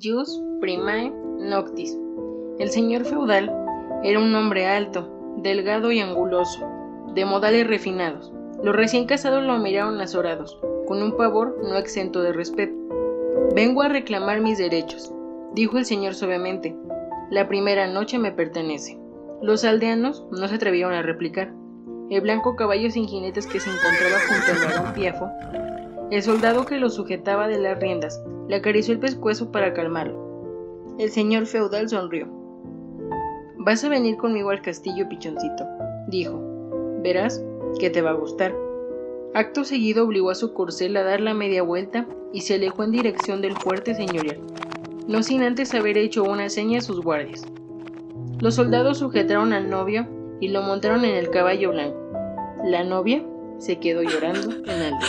Jus primae noctis. El señor feudal era un hombre alto, delgado y anguloso, de modales refinados. Los recién casados lo miraron azorados, con un pavor no exento de respeto. Vengo a reclamar mis derechos, dijo el señor suavemente. La primera noche me pertenece. Los aldeanos no se atrevieron a replicar. El blanco caballo sin jinetes que se encontraba junto al varón Piafo, el soldado que lo sujetaba de las riendas, le acarició el pescuezo para calmarlo. El señor feudal sonrió. Vas a venir conmigo al castillo, pichoncito, dijo. Verás que te va a gustar. Acto seguido obligó a su corcel a dar la media vuelta y se alejó en dirección del fuerte señorial, no sin antes haber hecho una seña a sus guardias. Los soldados sujetaron al novio y lo montaron en el caballo blanco. La novia se quedó llorando en alto.